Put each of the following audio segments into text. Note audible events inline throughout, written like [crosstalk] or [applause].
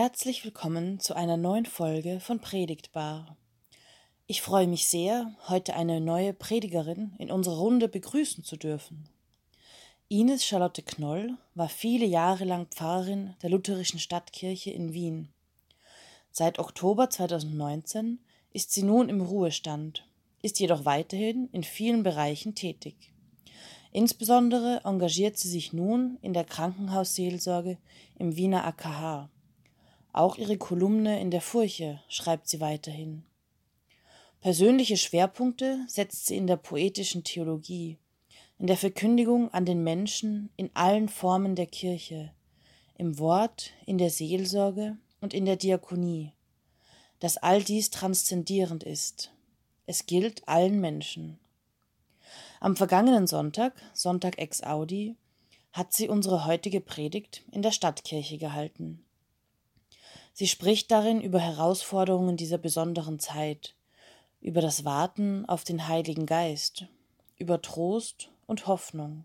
Herzlich willkommen zu einer neuen Folge von Predigtbar. Ich freue mich sehr, heute eine neue Predigerin in unserer Runde begrüßen zu dürfen. Ines Charlotte Knoll war viele Jahre lang Pfarrerin der Lutherischen Stadtkirche in Wien. Seit Oktober 2019 ist sie nun im Ruhestand, ist jedoch weiterhin in vielen Bereichen tätig. Insbesondere engagiert sie sich nun in der Krankenhausseelsorge im Wiener AKH. Auch ihre Kolumne in der Furche schreibt sie weiterhin. Persönliche Schwerpunkte setzt sie in der poetischen Theologie, in der Verkündigung an den Menschen in allen Formen der Kirche, im Wort, in der Seelsorge und in der Diakonie, dass all dies transzendierend ist. Es gilt allen Menschen. Am vergangenen Sonntag, Sonntag ex Audi, hat sie unsere heutige Predigt in der Stadtkirche gehalten. Sie spricht darin über Herausforderungen dieser besonderen Zeit, über das Warten auf den Heiligen Geist, über Trost und Hoffnung.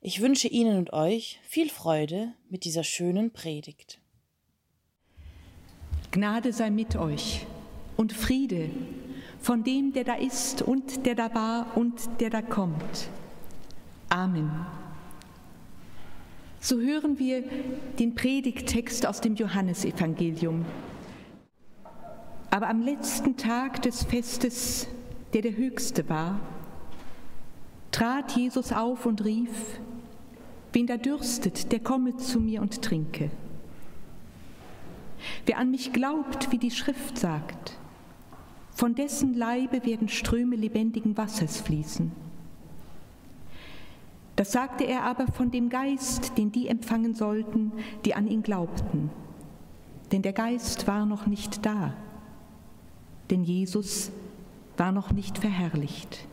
Ich wünsche Ihnen und euch viel Freude mit dieser schönen Predigt. Gnade sei mit euch und Friede von dem, der da ist und der da war und der da kommt. Amen. So hören wir den Predigttext aus dem Johannesevangelium. Aber am letzten Tag des Festes, der der höchste war, trat Jesus auf und rief, Wen da dürstet, der komme zu mir und trinke. Wer an mich glaubt, wie die Schrift sagt, von dessen Leibe werden Ströme lebendigen Wassers fließen. Das sagte er aber von dem Geist, den die empfangen sollten, die an ihn glaubten. Denn der Geist war noch nicht da, denn Jesus war noch nicht verherrlicht.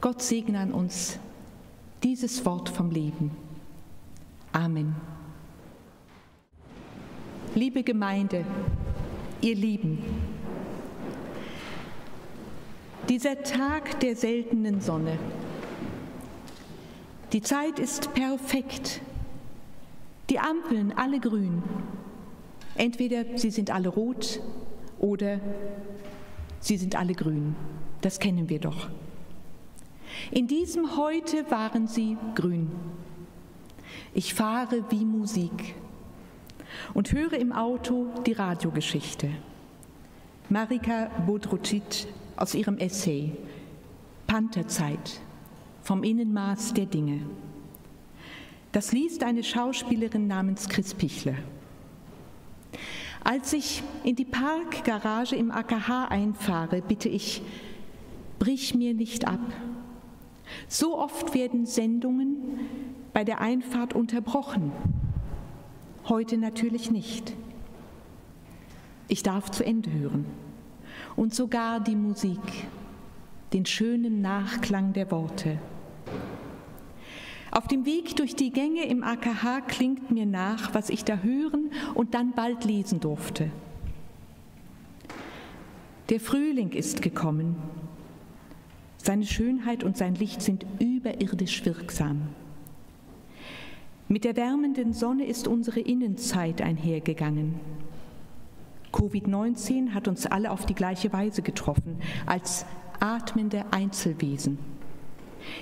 Gott segne an uns dieses Wort vom Leben. Amen. Liebe Gemeinde, ihr Lieben, dieser Tag der seltenen Sonne, die Zeit ist perfekt. Die Ampeln alle grün. Entweder sie sind alle rot oder sie sind alle grün. Das kennen wir doch. In diesem Heute waren sie grün. Ich fahre wie Musik und höre im Auto die Radiogeschichte. Marika Bodrucic aus ihrem Essay Pantherzeit vom Innenmaß der Dinge. Das liest eine Schauspielerin namens Chris Pichler. Als ich in die Parkgarage im AKH einfahre, bitte ich, brich mir nicht ab. So oft werden Sendungen bei der Einfahrt unterbrochen. Heute natürlich nicht. Ich darf zu Ende hören. Und sogar die Musik, den schönen Nachklang der Worte. Auf dem Weg durch die Gänge im AKH klingt mir nach, was ich da hören und dann bald lesen durfte. Der Frühling ist gekommen. Seine Schönheit und sein Licht sind überirdisch wirksam. Mit der wärmenden Sonne ist unsere Innenzeit einhergegangen. Covid-19 hat uns alle auf die gleiche Weise getroffen, als atmende Einzelwesen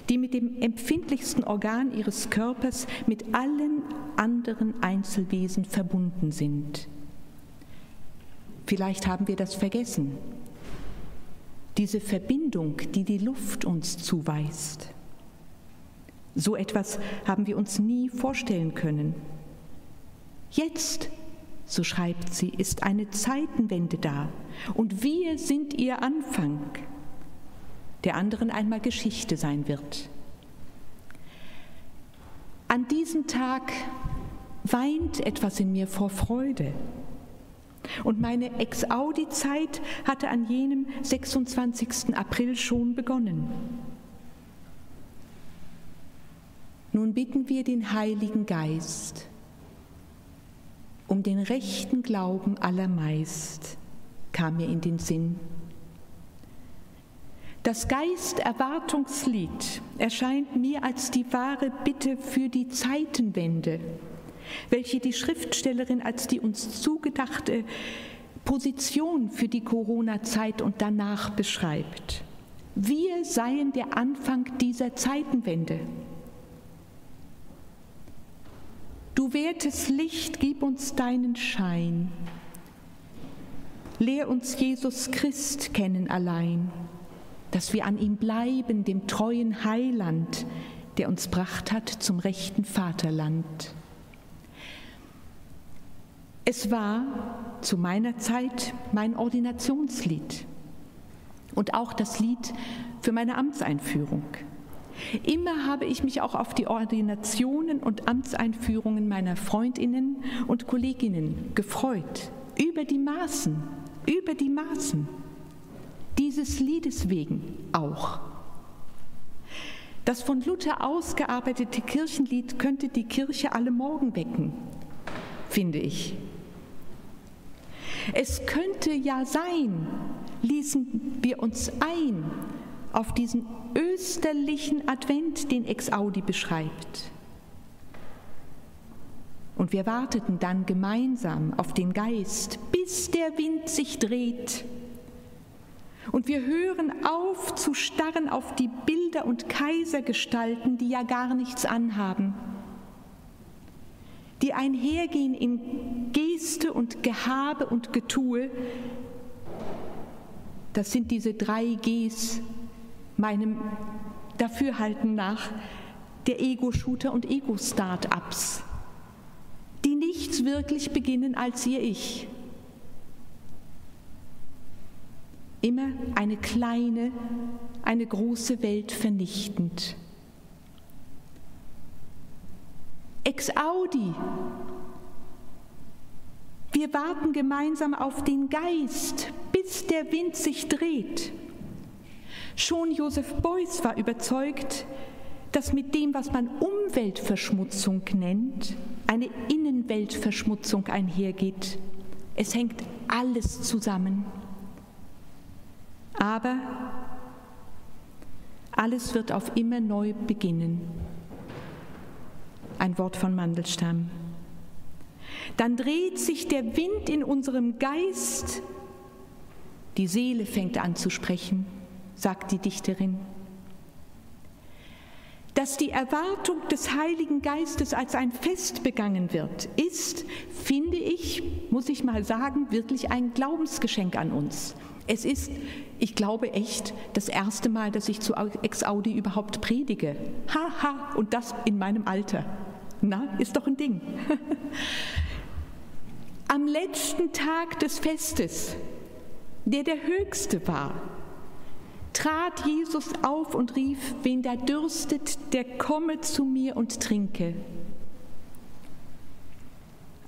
die mit dem empfindlichsten Organ ihres Körpers mit allen anderen Einzelwesen verbunden sind. Vielleicht haben wir das vergessen. Diese Verbindung, die die Luft uns zuweist. So etwas haben wir uns nie vorstellen können. Jetzt, so schreibt sie, ist eine Zeitenwende da und wir sind ihr Anfang der anderen einmal Geschichte sein wird. An diesem Tag weint etwas in mir vor Freude. Und meine Ex-Audi-Zeit hatte an jenem 26. April schon begonnen. Nun bitten wir den Heiligen Geist um den rechten Glauben allermeist, kam mir in den Sinn. Das Geisterwartungslied erscheint mir als die wahre Bitte für die Zeitenwende, welche die Schriftstellerin als die uns zugedachte Position für die Corona-Zeit und danach beschreibt. Wir seien der Anfang dieser Zeitenwende. Du wertes Licht, gib uns deinen Schein. Lehr uns Jesus Christ kennen allein, dass wir an ihm bleiben, dem treuen Heiland, der uns bracht hat zum rechten Vaterland. Es war zu meiner Zeit mein Ordinationslied und auch das Lied für meine Amtseinführung. Immer habe ich mich auch auf die Ordinationen und Amtseinführungen meiner Freundinnen und Kolleginnen gefreut, über die Maßen, über die Maßen. Dieses Liedes wegen auch. Das von Luther ausgearbeitete Kirchenlied könnte die Kirche alle Morgen wecken, finde ich. Es könnte ja sein, ließen wir uns ein auf diesen österlichen Advent, den Exaudi beschreibt. Und wir warteten dann gemeinsam auf den Geist, bis der Wind sich dreht. Und wir hören auf zu starren auf die Bilder und Kaisergestalten, die ja gar nichts anhaben, die einhergehen in Geste und Gehabe und Getue. Das sind diese drei Gs meinem Dafürhalten nach der Ego-Shooter und Ego-Start-ups, die nichts wirklich beginnen als ihr Ich. Immer eine kleine, eine große Welt vernichtend. Ex Audi. Wir warten gemeinsam auf den Geist, bis der Wind sich dreht. Schon Joseph Beuys war überzeugt, dass mit dem, was man Umweltverschmutzung nennt, eine Innenweltverschmutzung einhergeht. Es hängt alles zusammen. Aber alles wird auf immer neu beginnen. Ein Wort von Mandelstam. Dann dreht sich der Wind in unserem Geist, die Seele fängt an zu sprechen sagt die Dichterin. Dass die Erwartung des Heiligen Geistes als ein Fest begangen wird, ist, finde ich, muss ich mal sagen, wirklich ein Glaubensgeschenk an uns. Es ist, ich glaube echt, das erste Mal, dass ich zu Ex Audi überhaupt predige. Haha, ha, und das in meinem Alter. Na, ist doch ein Ding. [laughs] Am letzten Tag des Festes, der der höchste war, trat Jesus auf und rief, wen da dürstet, der komme zu mir und trinke.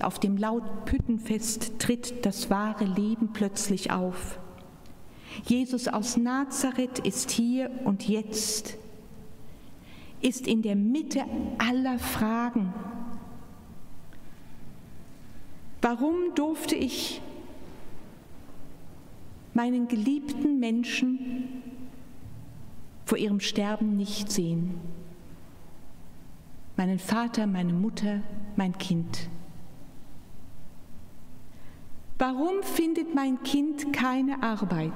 Auf dem Lautpüttenfest tritt das wahre Leben plötzlich auf. Jesus aus Nazareth ist hier und jetzt, ist in der Mitte aller Fragen. Warum durfte ich meinen geliebten Menschen vor ihrem Sterben nicht sehen. Meinen Vater, meine Mutter, mein Kind. Warum findet mein Kind keine Arbeit?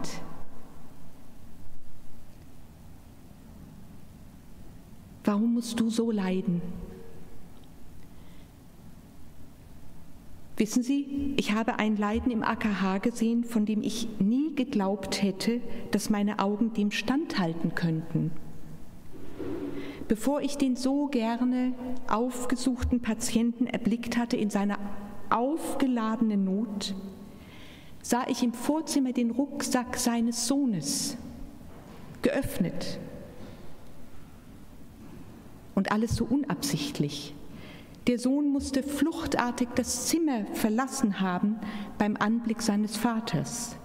Warum musst du so leiden? Wissen Sie, ich habe ein Leiden im AKH gesehen, von dem ich nie geglaubt hätte, dass meine Augen dem standhalten könnten. Bevor ich den so gerne aufgesuchten Patienten erblickt hatte in seiner aufgeladenen Not, sah ich im Vorzimmer den Rucksack seines Sohnes geöffnet und alles so unabsichtlich. Der Sohn musste fluchtartig das Zimmer verlassen haben beim Anblick seines Vaters.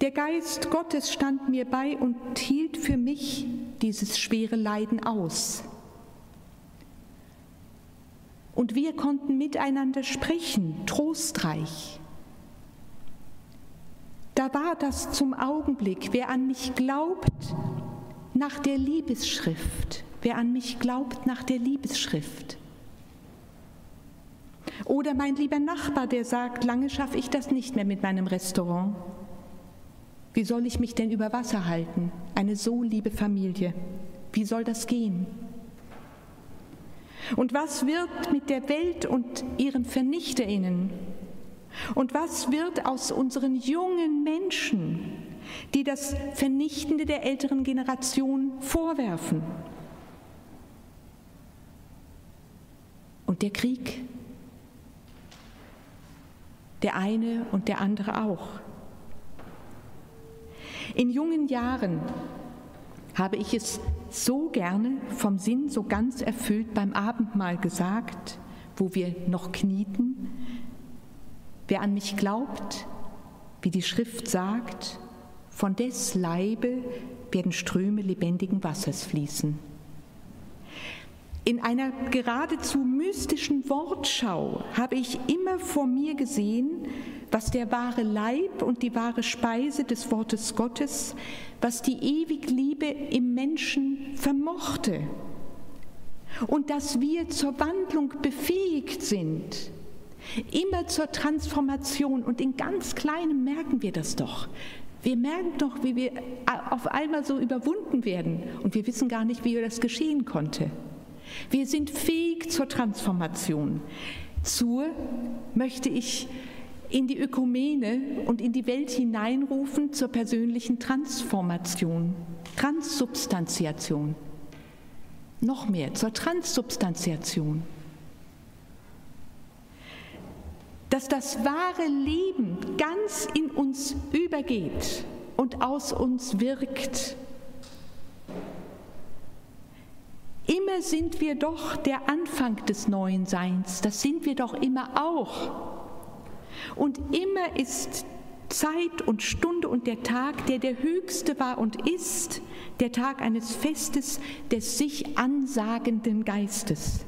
Der Geist Gottes stand mir bei und hielt für mich dieses schwere Leiden aus. Und wir konnten miteinander sprechen, trostreich. Da war das zum Augenblick, wer an mich glaubt, nach der Liebesschrift wer an mich glaubt nach der Liebesschrift. Oder mein lieber Nachbar, der sagt, lange schaffe ich das nicht mehr mit meinem Restaurant. Wie soll ich mich denn über Wasser halten? Eine so liebe Familie. Wie soll das gehen? Und was wird mit der Welt und ihren Vernichterinnen? Und was wird aus unseren jungen Menschen, die das Vernichtende der älteren Generation vorwerfen? Und der Krieg? Der eine und der andere auch. In jungen Jahren habe ich es so gerne vom Sinn so ganz erfüllt beim Abendmahl gesagt, wo wir noch knieten. Wer an mich glaubt, wie die Schrift sagt, von des Leibe werden Ströme lebendigen Wassers fließen. In einer geradezu mystischen Wortschau habe ich immer vor mir gesehen, was der wahre Leib und die wahre Speise des Wortes Gottes, was die ewige Liebe im Menschen vermochte. Und dass wir zur Wandlung befähigt sind, immer zur Transformation. Und in ganz Kleinem merken wir das doch. Wir merken doch, wie wir auf einmal so überwunden werden und wir wissen gar nicht, wie das geschehen konnte. Wir sind fähig zur Transformation. Zur möchte ich in die Ökumene und in die Welt hineinrufen zur persönlichen Transformation, Transsubstantiation. Noch mehr zur Transsubstantiation. Dass das wahre Leben ganz in uns übergeht und aus uns wirkt. Immer sind wir doch der Anfang des neuen Seins, das sind wir doch immer auch. Und immer ist Zeit und Stunde und der Tag, der der höchste war und ist, der Tag eines Festes des sich ansagenden Geistes.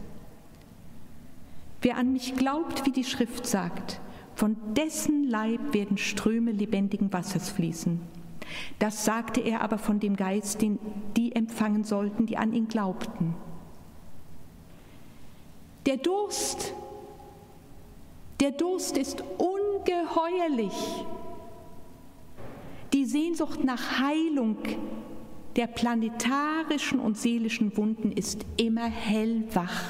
Wer an mich glaubt, wie die Schrift sagt, von dessen Leib werden Ströme lebendigen Wassers fließen. Das sagte er aber von dem Geist, den die empfangen sollten, die an ihn glaubten. Der Durst der Durst ist ungeheuerlich. Die Sehnsucht nach Heilung der planetarischen und seelischen Wunden ist immer hellwach.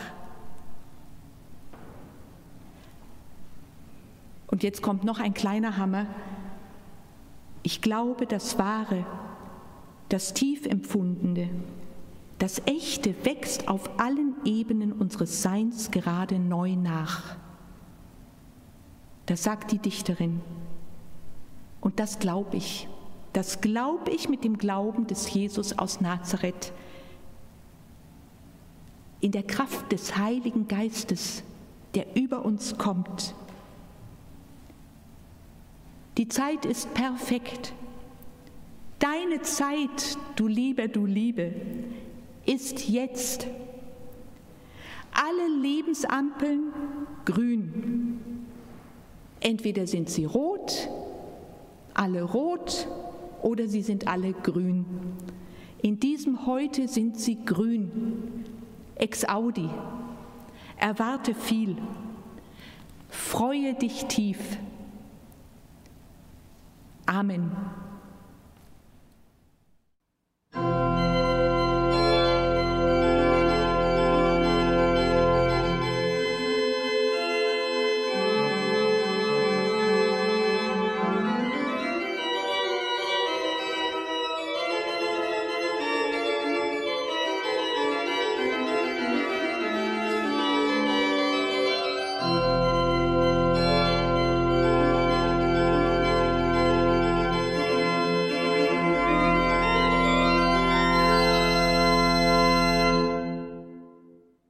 Und jetzt kommt noch ein kleiner Hammer. Ich glaube, das Wahre, das tief Empfundene, das Echte wächst auf allen Ebenen unseres Seins gerade neu nach. Das sagt die Dichterin. Und das glaube ich. Das glaube ich mit dem Glauben des Jesus aus Nazareth. In der Kraft des Heiligen Geistes, der über uns kommt. Die Zeit ist perfekt. Deine Zeit, du Lieber, du Liebe, ist jetzt. Alle Lebensampeln grün. Entweder sind sie rot, alle rot, oder sie sind alle grün. In diesem Heute sind sie grün. Ex audi. Erwarte viel. Freue dich tief. Amen.